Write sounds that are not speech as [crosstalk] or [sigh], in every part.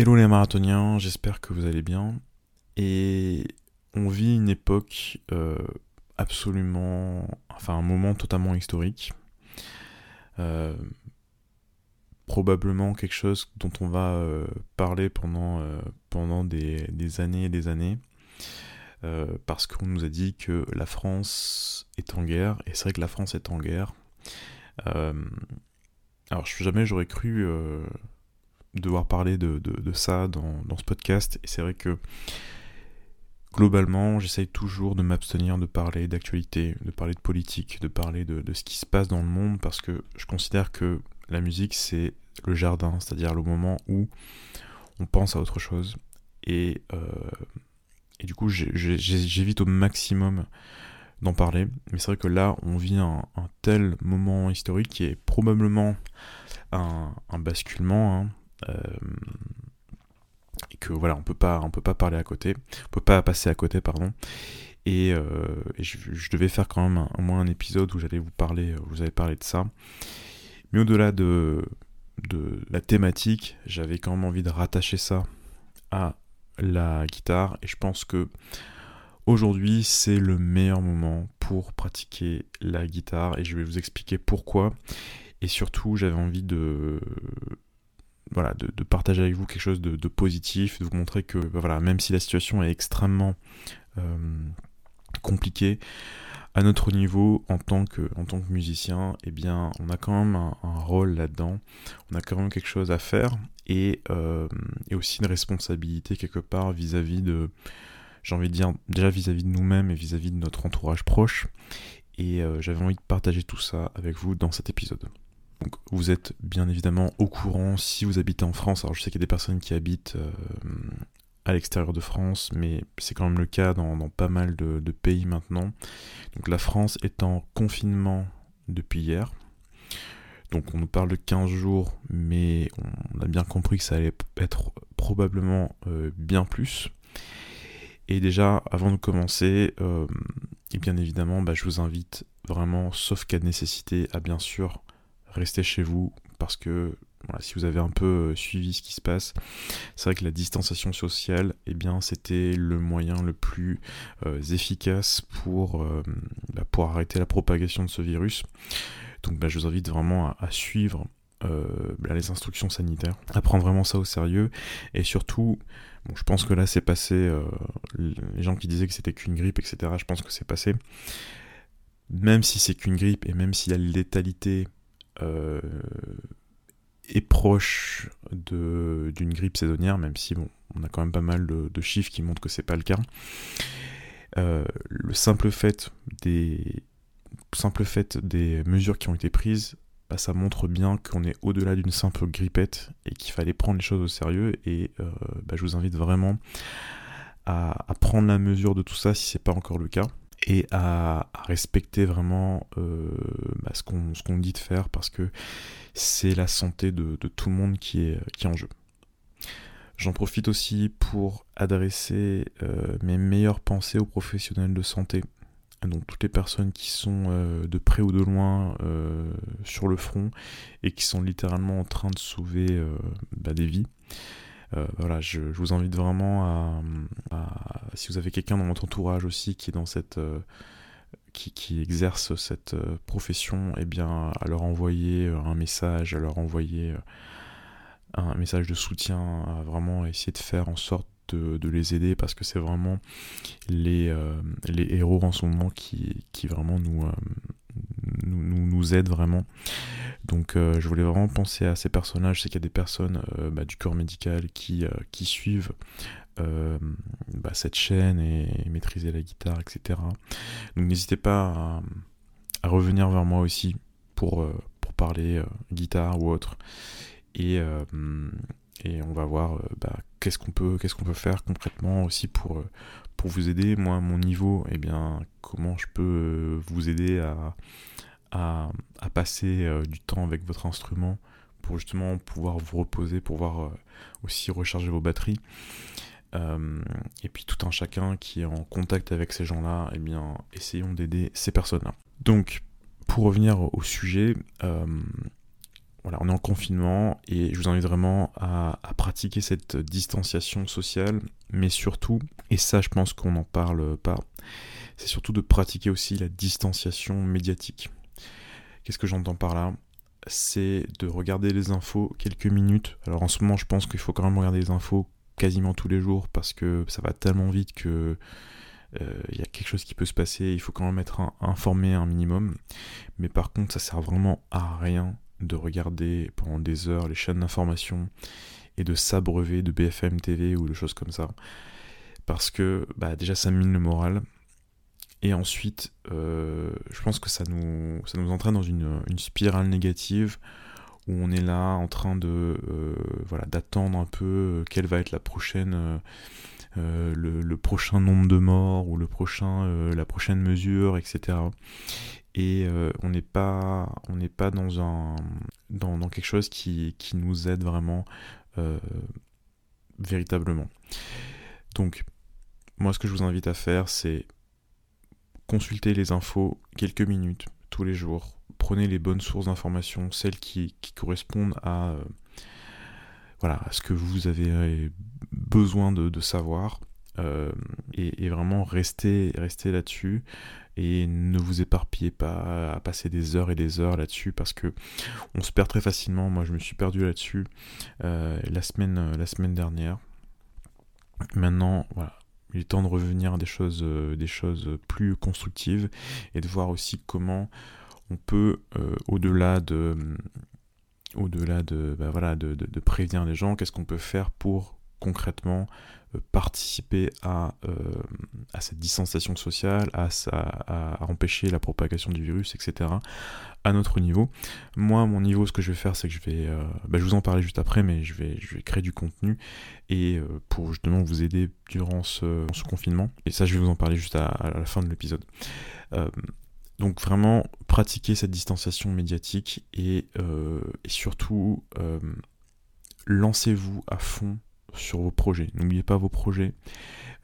Hello les marathoniens, j'espère que vous allez bien. Et on vit une époque euh, absolument, enfin un moment totalement historique. Euh, probablement quelque chose dont on va euh, parler pendant, pendant des, des, années et des années. parce qu'on nous a dit que la France est en guerre, et c'est vrai que la France est en guerre. alors jamais j'aurais cru devoir parler de, ça dans, ce podcast. Et c'est vrai que globalement, j'essaye toujours de m'abstenir de parler d'actualité, de parler de politique, de parler de, ce qui se passe dans le monde, parce que je considère que la musique, c'est le jardin, c'est-à-dire le moment où on pense à autre chose. Et, euh, et du coup, j'évite au maximum d'en parler. Mais c'est vrai que là, on vit un, tel moment historique qui est probablement un, basculement. Hein. Euh, et que voilà, on peut pas, on peut pas parler à côté, on peut pas passer à côté, pardon. Et, euh, je, devais faire quand même au moins un épisode où j'allais vous parler, vous avez parlé de ça. Mais au-delà de, de la thématique, j'avais quand même envie de rattacher ça à la guitare et je pense que aujourd'hui c'est le meilleur moment pour pratiquer la guitare et je vais vous expliquer pourquoi et surtout j'avais envie de voilà, de, partager avec vous quelque chose de, positif, de vous montrer que bah, voilà, même si la situation est extrêmement euh, compliquée, à notre niveau, en tant que, en tant que musicien, eh bien, on a quand même un, rôle là-dedans, on a quand même quelque chose à faire, et, euh, et aussi une responsabilité quelque part vis-à-vis de, j'ai envie de dire, déjà vis-à-vis de nous-mêmes et vis-à-vis de notre entourage proche, et euh, j'avais envie de partager tout ça avec vous dans cet épisode. Donc vous êtes bien évidemment au courant si vous habitez en France. Alors je sais qu'il y a des personnes qui habitent euh, à l'extérieur de France, mais c'est quand même le cas dans, pas mal de, pays maintenant. Donc la France est en confinement depuis hier. Donc on nous parle de 15 jours, mais on a bien compris que ça allait être probablement euh, bien plus. Et déjà, avant de commencer, euh, et bien évidemment, bah, je vous invite vraiment, sauf cas de nécessité, à bien sûr restez chez vous parce que si vous avez un peu euh, suivi ce qui se passe, c'est vrai que la distanciation sociale, eh bien, c'était le moyen le plus euh, efficace pour, euh, bah, pour arrêter la propagation de ce virus. Donc bah, je vous invite vraiment à, suivre bah, les instructions sanitaires, à prendre vraiment ça au sérieux, et surtout, je pense que là c'est passé, les gens qui disaient que c'était qu'une grippe, etc., je pense que c'est passé. Même si c'est qu'une grippe, et même s'il y a létalité euh, est proche d'une grippe saisonnière, même si bon, on a quand même pas mal de, chiffres qui montrent que c'est pas le cas. Euh, le simple fait des simple fait des mesures qui ont été prises, bah, ça montre bien qu'on est au-delà d'une simple grippette et qu'il fallait prendre les choses au sérieux. Et euh, bah, je vous invite vraiment à, à, prendre la mesure de tout ça si c'est pas encore le cas et à, respecter vraiment euh, bah, ce qu'on dit de faire parce que c'est la santé de, tout le monde qui est, en jeu. J'en profite aussi pour adresser euh, mes meilleures pensées aux professionnels de santé, donc toutes les personnes qui sont euh, de près ou de loin sur le front et qui sont littéralement en train de sauver bah, des vies. Euh, voilà, je, vous invite vraiment à, si vous avez quelqu'un dans votre entourage aussi qui est dans cette euh, qui, exerce cette euh, profession, eh bien, à leur envoyer un message, à leur envoyer un message de soutien, à vraiment essayer de faire en sorte de, les aider parce que c'est vraiment les, les héros en ce moment qui, qui vraiment nous, nous, nous, aident vraiment. Donc euh, je voulais vraiment penser à ces personnages. C'est qu'il y a des personnes euh, bah, du corps médical qui, euh, qui suivent bah, cette chaîne et, maîtriser la guitare, etc. Donc n'hésitez pas à, revenir vers moi aussi pour, pour parler guitare ou autre. Et, et on va voir bah, qu'est-ce qu'on peut, qu'est-ce qu'on peut faire concrètement aussi pour, pour vous aider. Moi, mon niveau, et eh bien, comment je peux vous aider à, à, passer euh, du temps avec votre instrument pour justement pouvoir vous reposer, pouvoir euh, aussi recharger vos batteries. Euh, et puis tout un chacun qui est en contact avec ces gens-là, eh bien, essayons d'aider ces personnes-là. Donc, pour revenir au sujet, voilà, on est en confinement et je vous invite vraiment à, pratiquer cette distanciation sociale, mais surtout, et ça je pense qu'on n'en parle pas, c'est surtout de pratiquer aussi la distanciation médiatique. Qu'est-ce que j'entends par là? C'est de regarder les infos quelques minutes. Alors en ce moment, je pense qu'il faut quand même regarder les infos quasiment tous les jours parce que ça va tellement vite que euh, il y a quelque chose qui peut se passer, il faut quand même être informé un minimum. Mais par contre, ça sert vraiment à rien de regarder pendant des heures les chaînes d'information et de s'abreuver de BFM TV ou de choses comme ça. Parce que bah, déjà ça mine le moral. Et ensuite, euh, je pense que ça nous, ça nous entraîne dans une, spirale négative où on est là en train de euh, voilà d'attendre un peu quelle va être la prochaine euh, le, prochain nombre de morts ou le prochain la prochaine mesure etc et euh, on n'est pas on n'est pas dans un dans, quelque chose qui, nous aide vraiment euh, véritablement. Donc moi ce que je vous invite à faire c'est consulter les infos quelques minutes tous les jours prenez les bonnes sources d'informations celles qui, correspondent à euh, voilà ce que vous avez besoin de, savoir et, et, vraiment restez, là-dessus et ne vous éparpillez pas à passer des heures et des heures là-dessus parce que on se perd très facilement. Moi, je me suis perdu là-dessus euh, euh, la semaine dernière. Maintenant, voilà, il est temps de revenir à des choses euh, des choses plus constructives et de voir aussi comment on peut au-delà de au-delà de, bah voilà, de, prévenir les gens, qu'est-ce qu'on peut faire pour concrètement participer à, euh, à cette distanciation sociale, à, empêcher la propagation du virus, etc. à notre niveau. Moi, mon niveau, ce que je vais faire, c'est que je vais, euh, bah, je vous en parler juste après, mais je vais, créer du contenu et euh, pour justement vous aider durant ce, confinement. Et ça, je vais vous en parler juste à, la fin de l'épisode. donc vraiment, pratiquer cette distanciation médiatique et surtout, lancez-vous à fond sur vos projets. N'oubliez pas vos projets.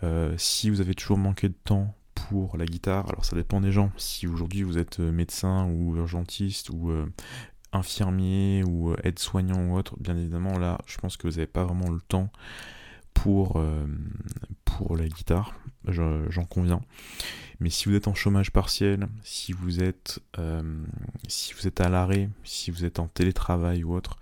Euh, si vous avez toujours manqué de temps pour la guitare, alors ça dépend des gens. Si aujourd'hui vous êtes euh, médecin ou urgentiste ou euh, infirmier ou aide-soignant ou autre, bien évidemment là, je pense que vous n'avez pas vraiment le temps pour, la guitare, j'en conviens. Mais si vous êtes en chômage partiel, si vous êtes, si vous êtes à l'arrêt, si vous êtes en télétravail ou autre,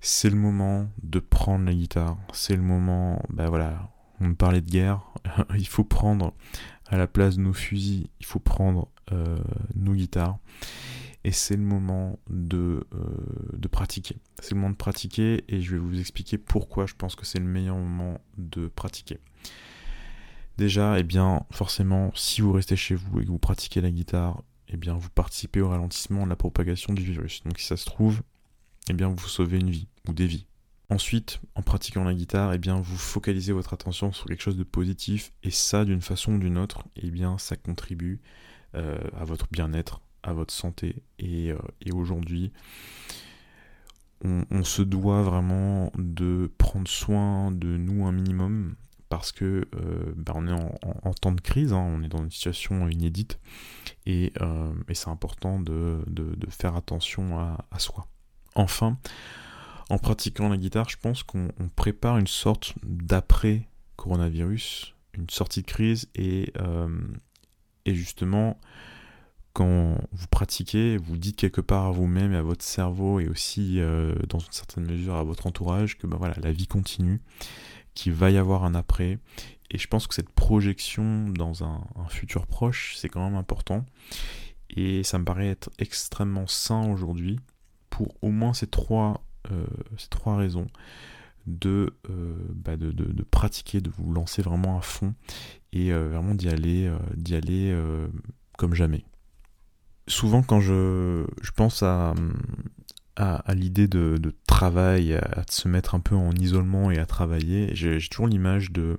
c'est le moment de prendre la guitare. C'est le moment, ben voilà, on parlait de guerre, [laughs] il faut prendre à la place de nos fusils, il faut prendre euh, nos guitares. Et c'est le moment de, euh, de pratiquer. C'est le moment de pratiquer et je vais vous expliquer pourquoi je pense que c'est le meilleur moment de pratiquer. Déjà, eh bien, forcément, si vous restez chez vous et que vous pratiquez la guitare, eh bien, vous participez au ralentissement de la propagation du virus. Donc, si ça se trouve, eh bien vous sauvez une vie ou des vies. Ensuite, en pratiquant la guitare, eh bien vous focalisez votre attention sur quelque chose de positif et ça, d'une façon ou d'une autre, eh bien ça contribue euh, à votre bien-être, à votre santé. Et, euh, aujourd'hui, on, se doit vraiment de prendre soin de nous un minimum parce que euh, bah, on est en, temps de crise, hein, on est dans une situation inédite et, c'est important de, faire attention à soi. Enfin, en pratiquant la guitare, je pense qu'on prépare une sorte d'après-coronavirus, une sortie de crise, et, euh, et, justement, quand vous pratiquez, vous dites quelque part à vous-même et à votre cerveau, et aussi euh, dans une certaine mesure à votre entourage, que ben voilà, la vie continue, qu'il va y avoir un après. Et je pense que cette projection dans un futur proche, c'est quand même important. Et ça me paraît être extrêmement sain aujourd'hui pour au moins ces trois, ces trois raisons de, euh, bah de, pratiquer, de vous lancer vraiment à fond et euh, vraiment d'y aller, comme jamais. Souvent quand je, pense à, l'idée de, de, travail, à, se mettre un peu en isolement et à travailler, j'ai toujours l'image de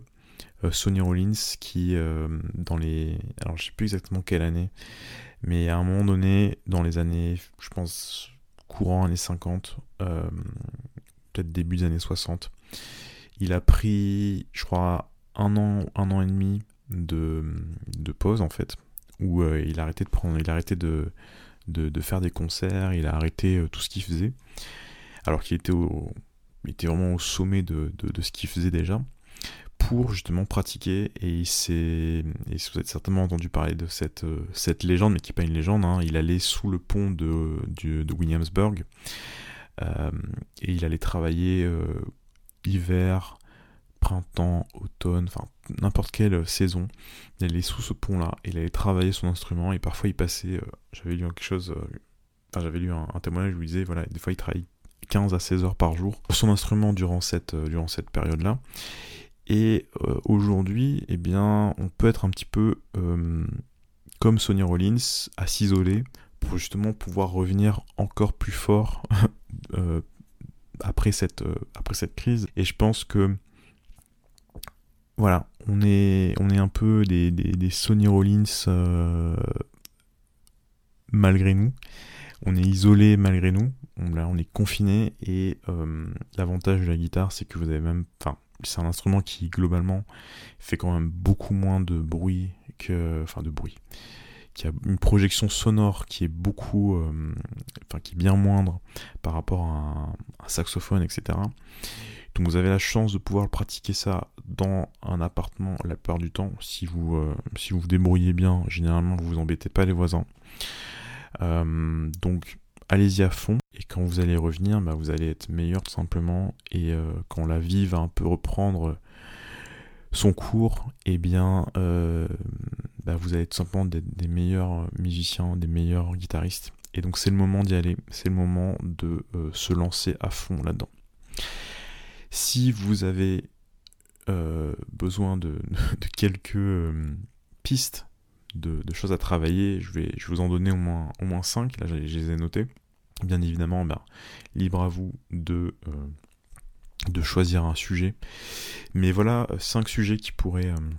Sonny Rollins qui, dans les... Alors je sais plus exactement quelle année, mais à un moment donné, dans les années, je pense courant années 50, euh, peut-être début des années 60. Il a pris, je crois, un an, un an et demi de, pause en fait, où euh, il a arrêté de prendre, il a de, faire des concerts, il a arrêté tout ce qu'il faisait, alors qu'il était, au, vraiment au sommet de ce qu'il faisait déjà pour justement pratiquer. Et c'est et vous avez certainement entendu parler de cette, euh, cette légende mais qui n'est pas une légende hein. il allait sous le pont de, Williamsburg. Euh, et il allait travailler euh, hiver printemps automne enfin n'importe quelle saison. Il allait sous ce pont là il allait travailler son instrument. Et parfois il passait j'avais lu quelque chose enfin j'avais lu un, témoignage où il disait voilà des fois il travaillait 15 à 16 heures par jour son instrument durant cette, durant cette période là et euh, aujourd'hui, eh bien, on peut être un petit peu euh, comme Sonny Rollins, à s'isoler pour justement pouvoir revenir encore plus fort [laughs] euh, après, cette, après cette crise. Et je pense que voilà, on est, on est un peu des, des, Rollins malgré nous. On est isolé malgré nous. On, on est confiné et l'avantage de la guitare, c'est que vous avez même, enfin, c'est un instrument qui globalement fait quand même beaucoup moins de bruit que, enfin de bruit, qui a une projection sonore qui est beaucoup, euh, enfin qui est bien moindre par rapport à un, saxophone, etc. Donc vous avez la chance de pouvoir pratiquer ça dans un appartement la plupart du temps. Si vous euh, si vous, vous débrouillez bien, généralement vous vous embêtez pas les voisins. Euh, donc allez-y à fond. Et quand vous allez revenir, bah, vous allez être meilleur tout simplement. Et euh, quand la vie va un peu reprendre son cours, eh bien, euh, bah, vous allez tout simplement des, meilleurs musiciens, des meilleurs guitaristes. Et donc c'est le moment d'y aller, c'est le moment de euh, se lancer à fond là-dedans. Si vous avez besoin de, [laughs] quelques pistes de, choses à travailler, je vais, je vous en donner au moins, au moins 5, là je les ai notés. Bien évidemment, ben, libre à vous de, euh, de choisir un sujet. Mais voilà euh, cinq sujets qui pourraient euh,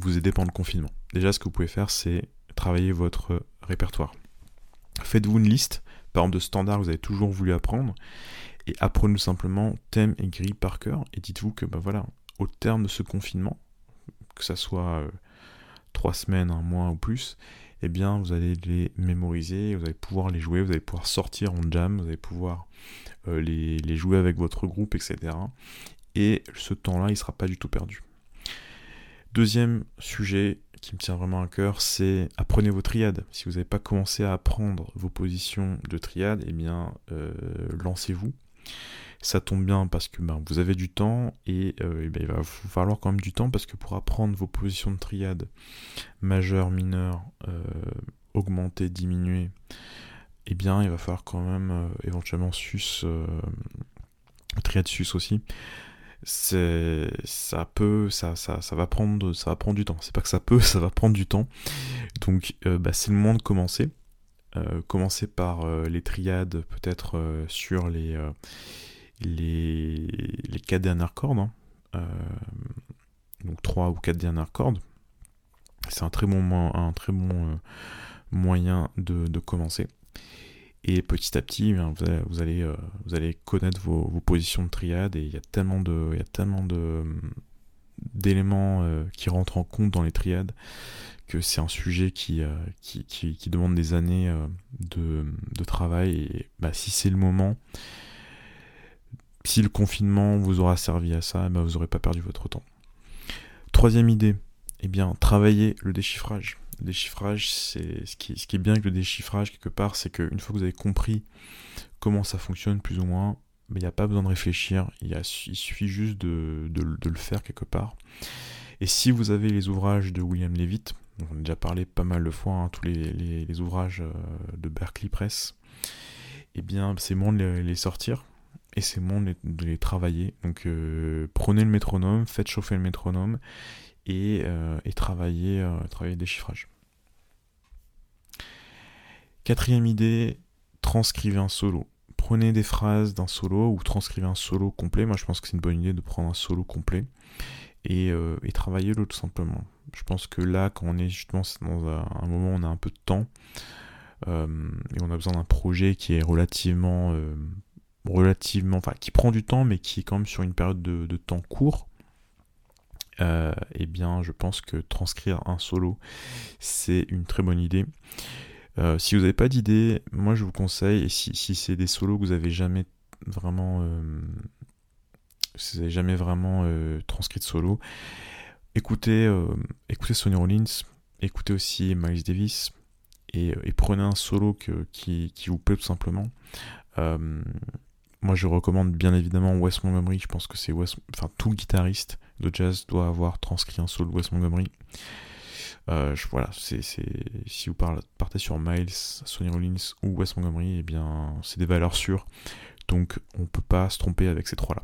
vous aider pendant le confinement. Déjà, ce que vous pouvez faire, c'est travailler votre répertoire. Faites-vous une liste, par exemple, de standards que vous avez toujours voulu apprendre, et apprenez simplement thème et grille par cœur, et dites-vous que, ben voilà, au terme de ce confinement, que ça soit trois semaines, un mois ou plus, eh bien vous allez les mémoriser, vous allez pouvoir les jouer, vous allez pouvoir sortir en jam, vous allez pouvoir euh, les, jouer avec votre groupe, etc. Et ce temps-là, il ne sera pas du tout perdu. Deuxième sujet qui me tient vraiment à cœur, c'est apprenez vos triades. Si vous n'avez pas commencé à apprendre vos positions de triade, eh bien euh, lancez-vous. Ça tombe bien parce que ben, vous avez du temps et, euh, ben, il va vous falloir quand même du temps parce que pour apprendre vos positions de triade majeur, mineur, euh, augmenter, diminuer, eh bien il va falloir quand même euh, éventuellement sus, triade sus aussi. C'est ça peut ça, ça, ça va prendre ça va prendre du temps. C'est pas que ça peut [laughs] ça va prendre du temps. Donc bah, c'est le moment de commencer commencer par les triades peut-être sur les les, les 4 dernières cordes, hein. euh, donc 3 ou 4 dernières cordes. C'est un très bon, un très bon euh, moyen de, commencer. Et petit à petit, eh vous, allez, vous, allez, euh, vous allez connaître vos, positions de triade et il y a tellement de, il y a tellement de d'éléments qui rentrent en compte dans les triades que c'est un sujet qui, qui, demande des années de, de, travail et bah, si c'est le moment si le confinement vous aura servi à ça, ben vous n'aurez pas perdu votre temps. Troisième idée, eh bien, travailler le déchiffrage. Déchiffrage, c'est ce qui, est bien avec le déchiffrage quelque part, c'est qu'une fois que vous avez compris comment ça fonctionne plus ou moins, ben, il n'y a pas besoin de réfléchir, il, il suffit juste de, le faire quelque part. Et si vous avez les ouvrages de William Levitt, on a déjà parlé pas mal de fois, hein, tous les, ouvrages euh, de Berkeley Press, eh bien c'est bon de les sortir, et c'est bon de les travailler. Donc euh, prenez le métronome, faites chauffer le métronome et, euh, travaillez, travaillez des chiffrages. Quatrième idée, transcrivez un solo. Prenez des phrases d'un solo ou transcrivez un solo complet. Moi je pense que c'est une bonne idée de prendre un solo complet et, et travaillez-le tout simplement. Je pense que là, quand on est justement dans un, moment où on a un peu de temps, et on a besoin d'un projet qui est relativement relativement, enfin qui prend du temps, mais qui est quand même sur une période de, temps court, euh, eh bien je pense que transcrire un solo, c'est une très bonne idée. si vous n'avez pas d'idée, moi je vous conseille, et si, si c'est des solos que vous avez jamais vraiment, vous avez jamais vraiment transcrit de solo, écoutez, écoutez Sonny Rollins, écoutez aussi Miles Davis, et, prenez un solo qui, vous plaît tout simplement. moi je recommande bien évidemment Wes Montgomery, je pense que c'est tout guitariste de jazz doit avoir transcrit un solo de Wes Montgomery. Euh, voilà, c'est, si vous partez sur Miles, Sonny Rollins ou Wes Montgomery, eh bien, c'est des valeurs sûres. Donc, on ne peut pas se tromper avec ces trois-là.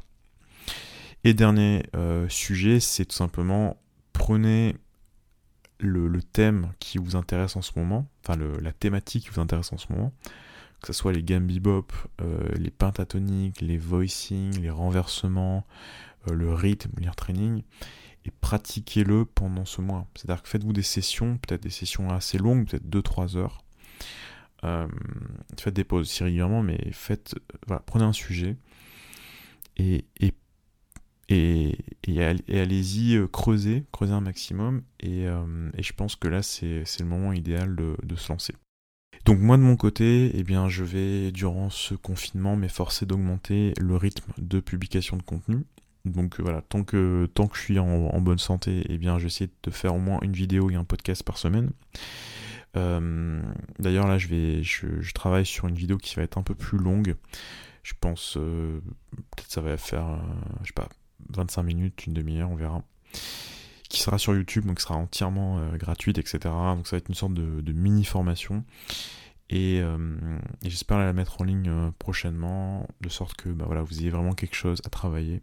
Et dernier euh, sujet, c'est tout simplement prenez le, thème qui vous intéresse en ce moment, enfin la thématique qui vous intéresse en ce moment, que ce soit les gamme bebop, euh, les pentatoniques, les voicing, les renversements, le rythme, l'air training, et pratiquez-le pendant ce mois. C'est-à-dire que faites-vous des sessions, peut-être des sessions assez longues, peut-être 2-3 heures. Euh, faites des pauses si régulièrement, mais prenez un sujet et, et, et, allez-y euh, creuser, creuser un maximum. Euh, et, je pense que là, c'est le moment idéal de, se lancer. Donc moi de mon côté, eh bien, je vais durant ce confinement m'efforcer d'augmenter le rythme de publication de contenu. Donc voilà, tant que, tant que je suis en, bonne santé, eh bien j'essaie de faire au moins une vidéo et un podcast par semaine. Euh, d'ailleurs là je vais je, travaille sur une vidéo qui va être un peu plus longue. Je pense euh, peut-être ça va faire euh, je sais pas 25 minutes, une demi-heure, on verra. Qui sera sur YouTube, donc sera entièrement gratuite, etc. Donc ça va être une sorte de mini formation. Euh, et, j'espère la mettre en ligne euh, prochainement, de sorte que bah, voilà, vous ayez vraiment quelque chose à travailler.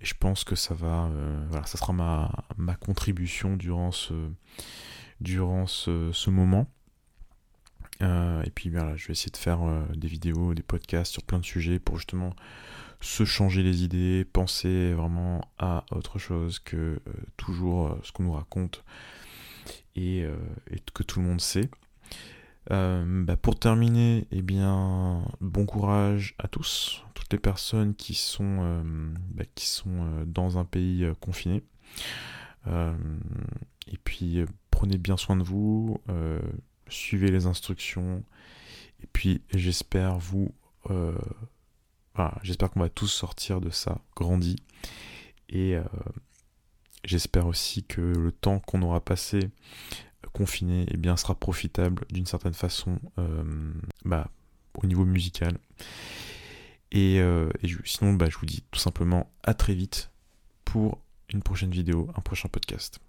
Et je pense que ça va, euh, ça sera ma, contribution durant ce moment. Et puis voilà, je vais essayer de faire des vidéos, des podcasts sur plein de sujets pour justement se changer les idées, penser vraiment à autre chose que toujours ce qu'on nous raconte et, que tout le monde sait. Euh, bah, pour terminer, eh bien, bon courage à tous, toutes les personnes qui sont, euh, bah, qui sont euh, dans un pays confiné. et puis, prenez bien soin de vous, suivez les instructions. Et puis, j'espère vous, j'espère qu'on va tous sortir de ça, grandi. Et j'espère aussi que le temps qu'on aura passé confiné eh bien, sera profitable d'une certaine façon euh, bah, au niveau musical. Et, euh, sinon, bah, je vous dis tout simplement à très vite pour une prochaine vidéo, un prochain podcast.